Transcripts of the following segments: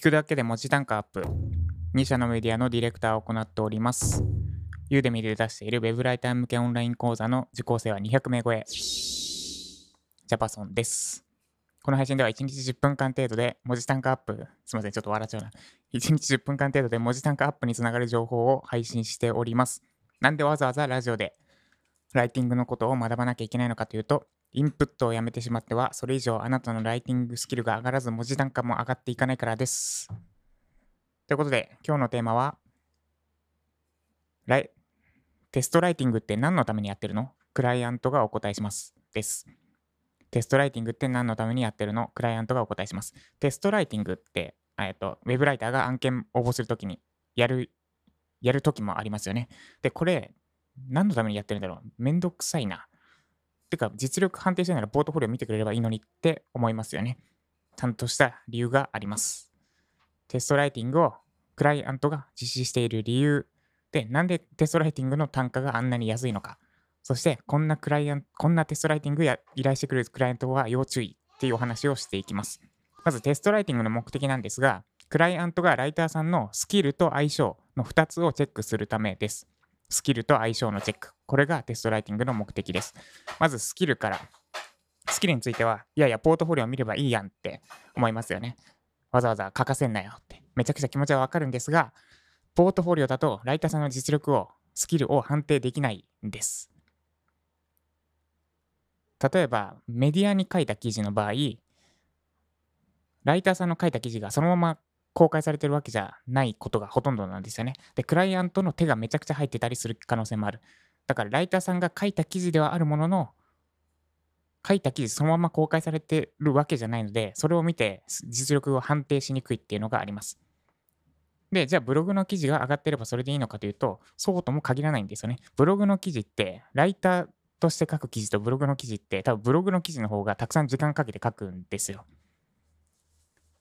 聞くだけで文字単価アップ。2社のメディアのディレクターを行っております。ユーデミで出している Web ライター向けオンライン講座の受講生は200名超え。ジャパソンです。この配信では1日10分間程度で文字単価アップ。すみません、ちょっと笑っちゃうな。1日10分間程度で文字単価アップにつながる情報を配信しております。なんでわざわざラジオでライティングのことを学ばなきゃいけないのかというと、インプットをやめてしまっては、それ以上あなたのライティングスキルが上がらず、文字単価も上がっていかないからです。ということで、今日のテーマは、ライテストライティングって何のためにやってるの？クライアントがお答えします。です。テストライティングって何のためにやってるの？クライアントがお答えします。テストライティングって、えっと、ウェブライターが案件応募するときにやる、やるときもありますよね。で、これ、何のためにやってるんだろう？めんどくさいな。てか、実力判定してならポートフォリオ見てくれればいいのにって思いますよね。ちゃんとした理由があります。テストライティングをクライアントが実施している理由で、なんでテストライティングの単価があんなに安いのか。そして、こんなクライアント、こんなテストライティングや依頼してくれるクライアントは要注意っていうお話をしていきます。まずテストライティングの目的なんですが、クライアントがライターさんのスキルと相性の2つをチェックするためです。スキルと相性のチェック。これがテストライティングの目的です。まずスキルから。スキルについては、いやいや、ポートフォリオを見ればいいやんって思いますよね。わざわざ書かせんなよって。めちゃくちゃ気持ちはわかるんですが、ポートフォリオだとライターさんの実力を、スキルを判定できないんです。例えば、メディアに書いた記事の場合、ライターさんの書いた記事がそのまま公開されてるわけじゃないことがほとんどなんですよね。で、クライアントの手がめちゃくちゃ入ってたりする可能性もある。だから、ライターさんが書いた記事ではあるものの、書いた記事そのまま公開されてるわけじゃないので、それを見て実力を判定しにくいっていうのがあります。で、じゃあブログの記事が上がってればそれでいいのかというと、そうとも限らないんですよね。ブログの記事って、ライターとして書く記事とブログの記事って、多分ブログの記事の方がたくさん時間かけて書くんですよ。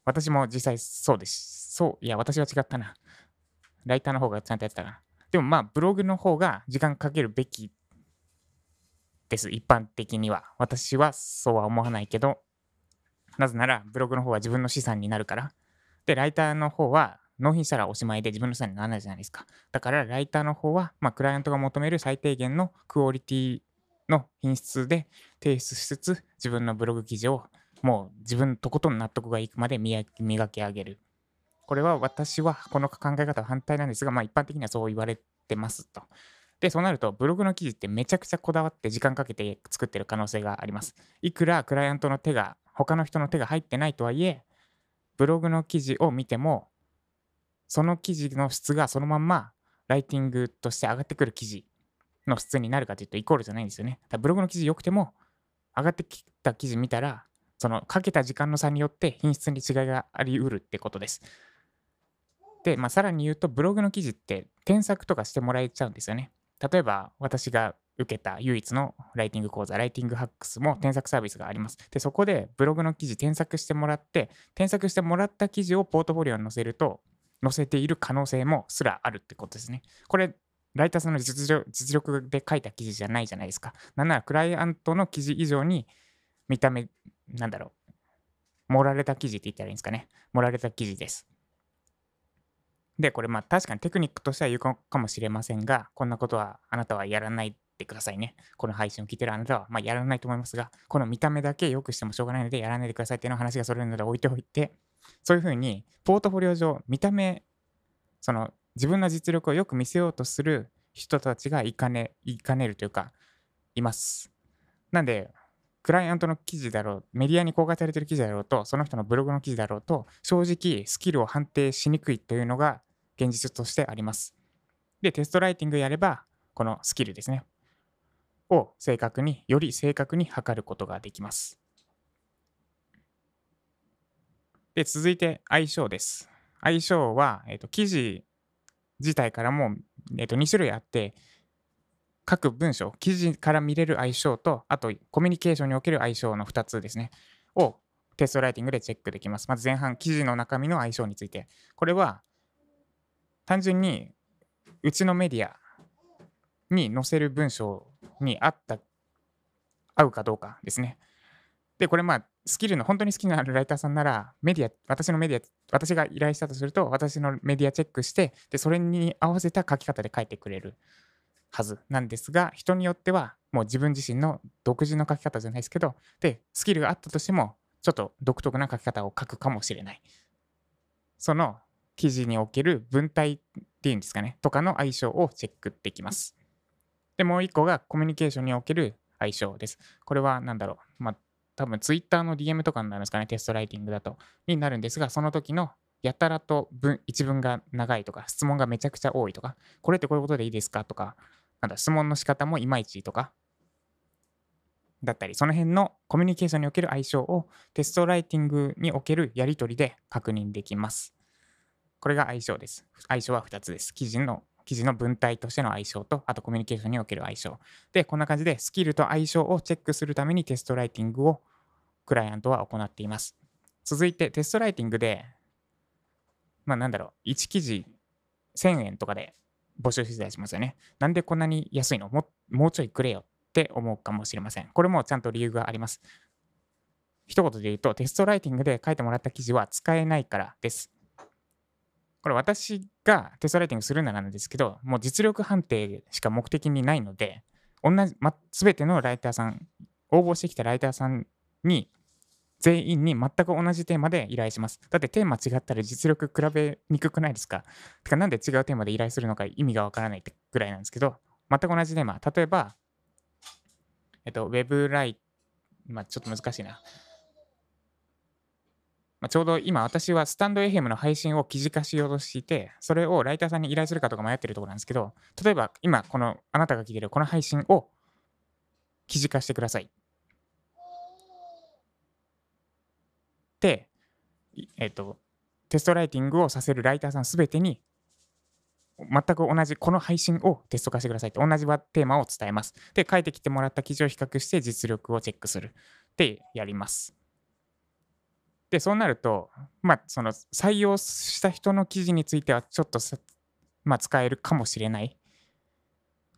私も実際そうです。そう、いや、私は違ったな。ライターの方がちゃんとやってたな。でもまあ、ブログの方が時間かけるべきです。一般的には。私はそうは思わないけど、なぜなら、ブログの方は自分の資産になるから。で、ライターの方は納品したらおしまいで自分の資産にならないじゃないですか。だから、ライターの方は、まあ、クライアントが求める最低限のクオリティの品質で提出しつつ、自分のブログ記事をもう自分とことん納得がいくまで磨き上げる。これは私はこの考え方は反対なんですが、まあ一般的にはそう言われてますと。で、そうなると、ブログの記事ってめちゃくちゃこだわって時間かけて作ってる可能性があります。いくらクライアントの手が、他の人の手が入ってないとはいえ、ブログの記事を見ても、その記事の質がそのまんまライティングとして上がってくる記事の質になるかというとイコールじゃないんですよね。だブログの記事良くても、上がってきた記事見たら、そのかけた時間の差によって品質に違いがあり得るってことです。で、まあ、さらに言うと、ブログの記事って添削とかしてもらえちゃうんですよね。例えば、私が受けた唯一のライティング講座、ライティングハックスも添削サービスがあります。で、そこでブログの記事添削してもらって、添削してもらった記事をポートフォリオに載せると、載せている可能性もすらあるってことですね。これ、ライターさんの実力実力で書いた記事じゃないじゃないですか。なんなら、クライアントの記事以上に見た目、なんだろう、盛られた記事って言ったらいいんですかね。盛られた記事です。で、これまあ確かにテクニックとしては有効かもしれませんが、こんなことはあなたはやらないでくださいね。この配信を聞いてるあなたはまあやらないと思いますが、この見た目だけ良くしてもしょうがないのでやらないでくださいっていうの話がそれるので置いておいて、そういうふうにポートフォリオ上、見た目、その自分の実力をよく見せようとする人たちがいかね、いかねるというか、います。なんで、クライアントの記事だろう、メディアに公開されてる記事だろうと、その人のブログの記事だろうと、正直スキルを判定しにくいというのが現実としてあります。で、テストライティングやれば、このスキルですね。を正確に、より正確に測ることができます。で、続いて相性です。相性は、えっと記事自体からも、えっと2種類あって、各文章、記事から見れる相性と、あとコミュニケーションにおける相性の2つですね、をテストライティングでチェックできます。まず前半、記事の中身の相性について。これは、単純にうちのメディアに載せる文章に合った、合うかどうかですね。で、これまあ、スキルの本当に好きなライターさんなら、メディア、私のメディア、私が依頼したとすると、私のメディアチェックして、で、それに合わせた書き方で書いてくれるはずなんですが、人によっては、もう自分自身の独自の書き方じゃないですけど、で、スキルがあったとしても、ちょっと独特な書き方を書くかもしれない。その記事における文体っていうんですかね、とかの相性をチェックできます。で、もう一個がコミュニケーションにおける相性です。これは何だろう。まあ、多分 Twitter の DM とかになるんですかね、テストライティングだと。になるんですが、その時のやたらと文一文が長いとか、質問がめちゃくちゃ多いとか、これってこういうことでいいですかとか、なんだ質問の仕方もいまいちとか、だったり、その辺のコミュニケーションにおける相性をテストライティングにおけるやり取りで確認できます。これが相性です。相性は2つです。記事の記事の文体としての相性と、あとコミュニケーションにおける相性。で、こんな感じでスキルと相性をチェックするためにテストライティングをクライアントは行っています。続いてテストライティングで、まあなんだろう、1記事1000円とかで募集してたりしますよね。なんでこんなに安いの？ももうちょいくれよって思うかもしれません。これもちゃんと理由があります。一言で言うと、テストライティングで書いてもらった記事は使えないからです。これ私がテストライティングするならなんですけど、もう実力判定しか目的にないので、同じ、ま、全てのライターさん、応募してきたライターさんに、全員に全く同じテーマで依頼します。だってテーマ違ったら実力比べにくくないですか？てかなんで違うテーマで依頼するのか意味がわからないってぐらいなんですけど、全く同じテーマ。例えば、えっと、ウェブライ、まあ、ちょっと難しいな。まあ、ちょうど今私はスタンド FM の配信を記事化しようとしていて、それをライターさんに依頼するかとか迷ってるところなんですけど、例えば今このあなたが聞いてるこの配信を記事化してください。で、えっ、と、テストライティングをさせるライターさんすべてに全く同じこの配信をテスト化してくださいって同じテーマを伝えます。で、書いてきてもらった記事を比較して実力をチェックするってやります。で、そうなると、まあ、その採用した人の記事についてはちょっとまあ、使えるかもしれない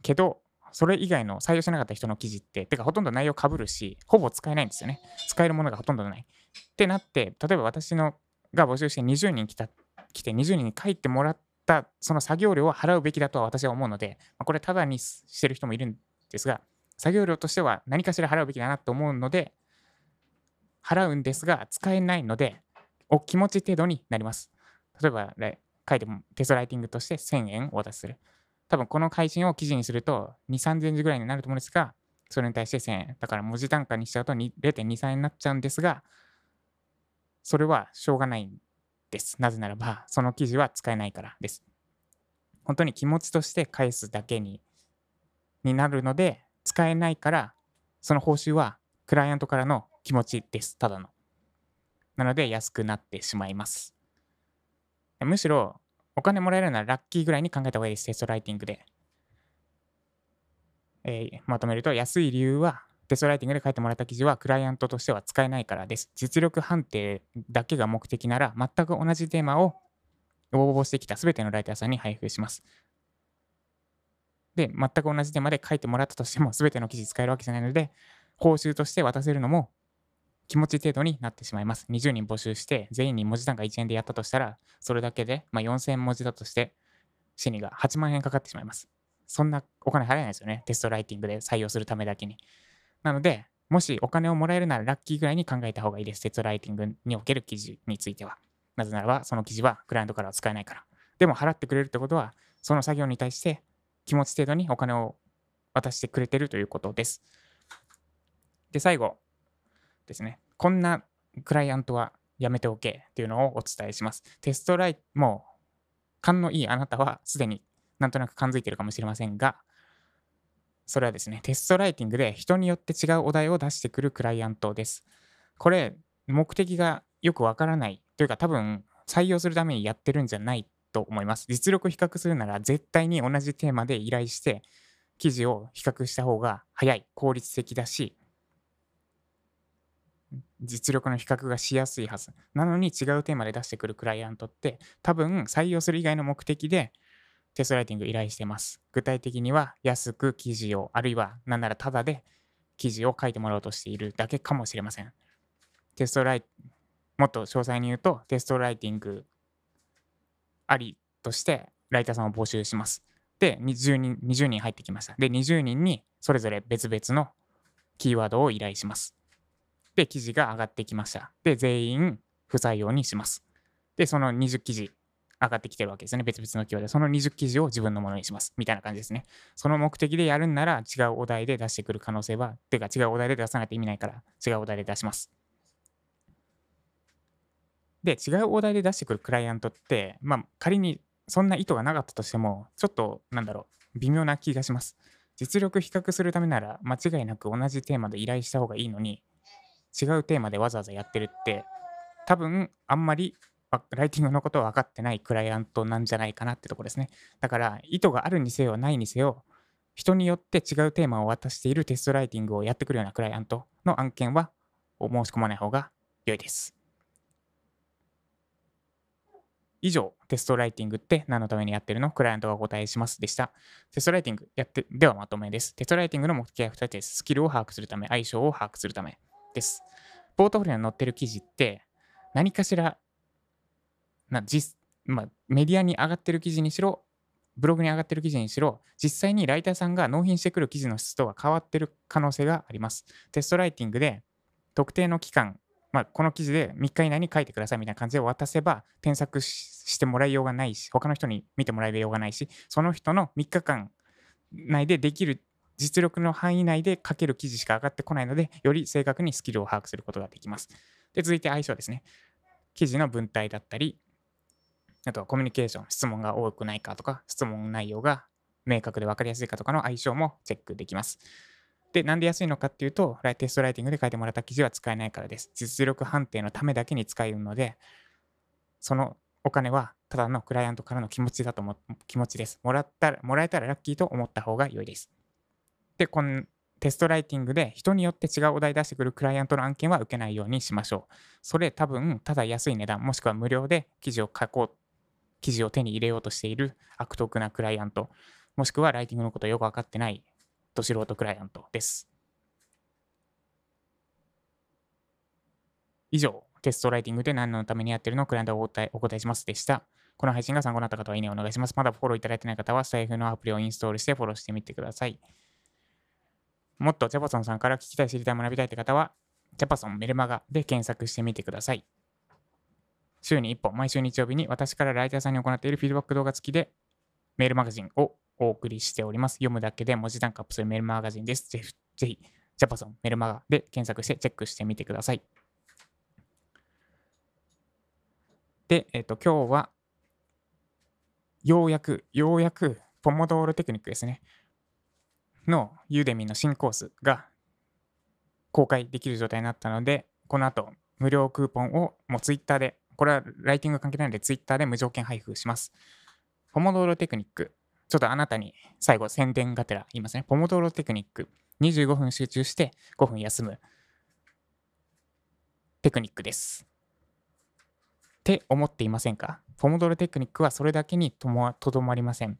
けど、それ以外の採用しなかった人の記事って、てかほとんど内容かぶるし、ほぼ使えないんですよね。使えるものがほとんどない。ってなって、例えば私のが募集して20人来た来て20人に書いてもらったその作業料を払うべきだとは私は思うので、まあ、これただにしてる人もいるんですが、作業料としては何かしら払うべきだなと思うので、払うんですが、使えないので、お気持ち程度になります。例えば、書いてもテストライティングとして1000円お渡しする。多分この配信を記事にすると2、3000字ぐらいになると思うんですが、それに対して1000円。だから文字単価にしちゃうと0.23円になっちゃうんですが、それはしょうがないんです。なぜならば、その記事は使えないからです。本当に気持ちとして返すだけにになるので、使えないから、その報酬はクライアントからの気持ちです。ただの。なので安くなってしまいます。むしろ、お金もらえるならラッキーぐらいに考えた方がいいです。テストライティングで。えー、まとめると、安い理由は、テストライティングで書いてもらった記事はクライアントとしては使えないからです。実力判定だけが目的なら、全く同じテーマを応募してきた全てのライターさんに配布します。で、全く同じテーマで書いてもらったとしても、全ての記事使えるわけじゃないので、報酬として渡せるのも気持ち程度になってしまいます。20人募集して、全員に文字単価1円でやったとしたら、それだけで、まあ、4000文字だとして、シニが8万円かかってしまいます。そんなお金払えないですよね。テストライティングで採用するためだけに。なので、もしお金をもらえるならラッキーぐらいに考えた方がいいです。テストライティングにおける記事については。なぜならば、その記事はクライアントからは使えないから。でも払ってくれるってことは、その作業に対して気持ち程度にお金を渡してくれてるということです。で、最後ですね。こんなクライアントはやめておけっていうのをお伝えします。テストライト、もう、勘のいいあなたはすでになんとなく感づいてるかもしれませんが、それはですね、テストライティングで人によって違うお題を出してくるクライアントです。これ、目的がよくわからないというか、多分採用するためにやってるんじゃないと思います。実力比較するなら絶対に同じテーマで依頼して記事を比較した方が早い、効率的だし、実力の比較がしやすいはず。なのに違うテーマで出してくるクライアントって多分採用する以外の目的でテストライティング依頼してます。具体的には安く記事を、あるいは何ならタダで記事を書いてもらおうとしているだけかもしれません。テストライもっと詳細に言うと、テストライティングありとしてライターさんを募集します。で、20人 ,20 人入ってきました。で、20人にそれぞれ別々のキーワードを依頼します。で、記事が上がってきました。で、全員不採用にします。で、その20記事上がってきてるわけですね。別々のキーワードで。その20記事を自分のものにします。みたいな感じですね。その目的でやるんなら違うお題で出してくる可能性は、てか違うお題で出さないと意味ないから違うお題で出します。で、違うお題で出してくるクライアントって、まあ仮にそんな意図がなかったとしても、ちょっとなんだろう、微妙な気がします。実力比較するためなら間違いなく同じテーマで依頼した方がいいのに、違うテーマでわざわざやってるって、多分あんまりライティングのことを分かってないクライアントなんじゃないかなってとこですね。だから、意図があるにせよないにせよ、人によって違うテーマを渡しているテストライティングをやってくるようなクライアントの案件は申し込まない方が良いです。以上、テストライティングって何のためにやってるの？クライアントがお答えしますでした。テストライティングやって、ではまとめです。テストライティングの目的は2つです。スキルを把握するため、相性を把握するためです。ポートフォリオに載ってる記事って何かしらな実まあ、メディアに上がってる記事にしろ、ブログに上がってる記事にしろ、実際にライターさんが納品してくる記事の質とは変わってる可能性があります。テストライティングで特定の期間、まあ、この記事で3日以内に書いてくださいみたいな感じで渡せば添削してもらいようがないし、他の人に見てもらいようがないし、その人の3日間内でできる実力の範囲内で書ける記事しか上がってこないので、より正確にスキルを把握することができます。で、続いて相性ですね。記事の文体だったり、あとはコミュニケーション、質問が多くないかとか、質問内容が明確で分かりやすいかとかの相性もチェックできます。で、なんで安いのかっていうと、テストライティングで書いてもらった記事は使えないからです。実力判定のためだけに使えるので、そのお金はただのクライアントからの気持ちだと思気持ちです。もらったら、もらえたらラッキーと思った方が良いです。で、このテストライティングで人によって違うお題出してくるクライアントの案件は受けないようにしましょう。それ多分、ただ安い値段、もしくは無料で記事を書こう記事を手に入れようとしている悪徳なクライアント、もしくはライティングのことをよく分かってないど素人クライアントです。以上、テストライティングで何のためにやってるのクライアントをお答えお答えしますでした。この配信が参考になった方はいいねお願いします。まだフォローいただいてない方は、スタイフのアプリをインストールしてフォローしてみてください。もっとジャパソンさんから聞きたい、知りたい、学びたいって方は、ジャパソンメルマガで検索してみてください。週に1本、毎週日曜日に私からライターさんに行っているフィードバック動画付きでメールマガジンをお送りしております。読むだけで文字単価アップするメールマガジンです。ぜひ、ぜひ、ジャパソンメルマガで検索してチェックしてみてください。で、えっ、ー、と、今日は、ようやく、ようやく、ポモドーロテクニックですね。のユーデミの新コースが公開できる状態になったので、この後、無料クーポンをもうツイッターでこれはライティング関係ないので Twitter で無条件配布します。ポモドーロテクニック。ちょっとあなたに最後宣伝がてら言いますね。ポモドーロテクニック。25分集中して5分休むテクニックです。って思っていませんか？ポモドーロテクニックはそれだけにとどまりません。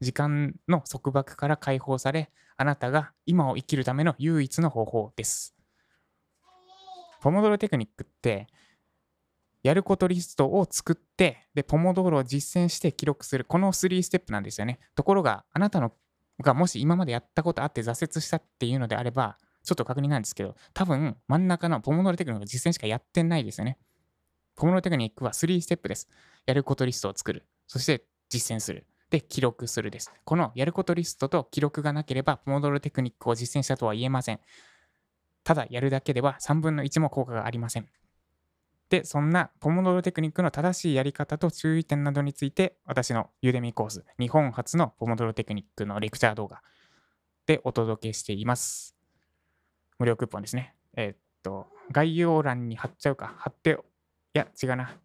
時間の束縛から解放され、あなたが今を生きるための唯一の方法です。ポモドロテクニックってやることリストを作って、で、ポモドーロを実践して記録する。この3ステップなんですよね。ところが、あなたのがもし今までやったことあって挫折したっていうのであれば、ちょっと確認なんですけど、多分真ん中のポモドーロテクニックの実践しかやってないですよね。ポモドーロテクニックは3ステップです。やることリストを作る。そして実践する。で、記録するです。このやることリストと記録がなければ、ポモドーロテクニックを実践したとは言えません。ただやるだけでは3分の1も効果がありません。で、そんなポモドロテクニックの正しいやり方と注意点などについて、私のユーデミコース、日本初のポモドロテクニックのレクチャー動画でお届けしています。無料クーポンですね。えー、っと、概要欄に貼っちゃうか。貼って、いや、違うな。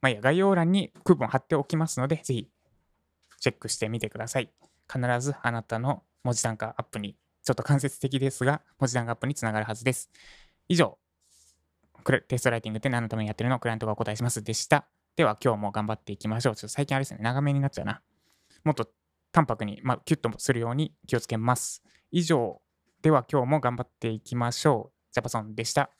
まあいや、概要欄にクーポン貼っておきますので、ぜひチェックしてみてください。必ずあなたの文字単価アップに、ちょっと間接的ですが、文字単価アップにつながるはずです。以上、テストライティングって何のためにやってるの？クライアントがお答えしますでした。では今日も頑張っていきましょう。ちょっと最近あれですね、長めになっちゃうな。もっと淡白に、まあ、キュッとするように気をつけます。以上、では今日も頑張っていきましょう。ジャパソンでした。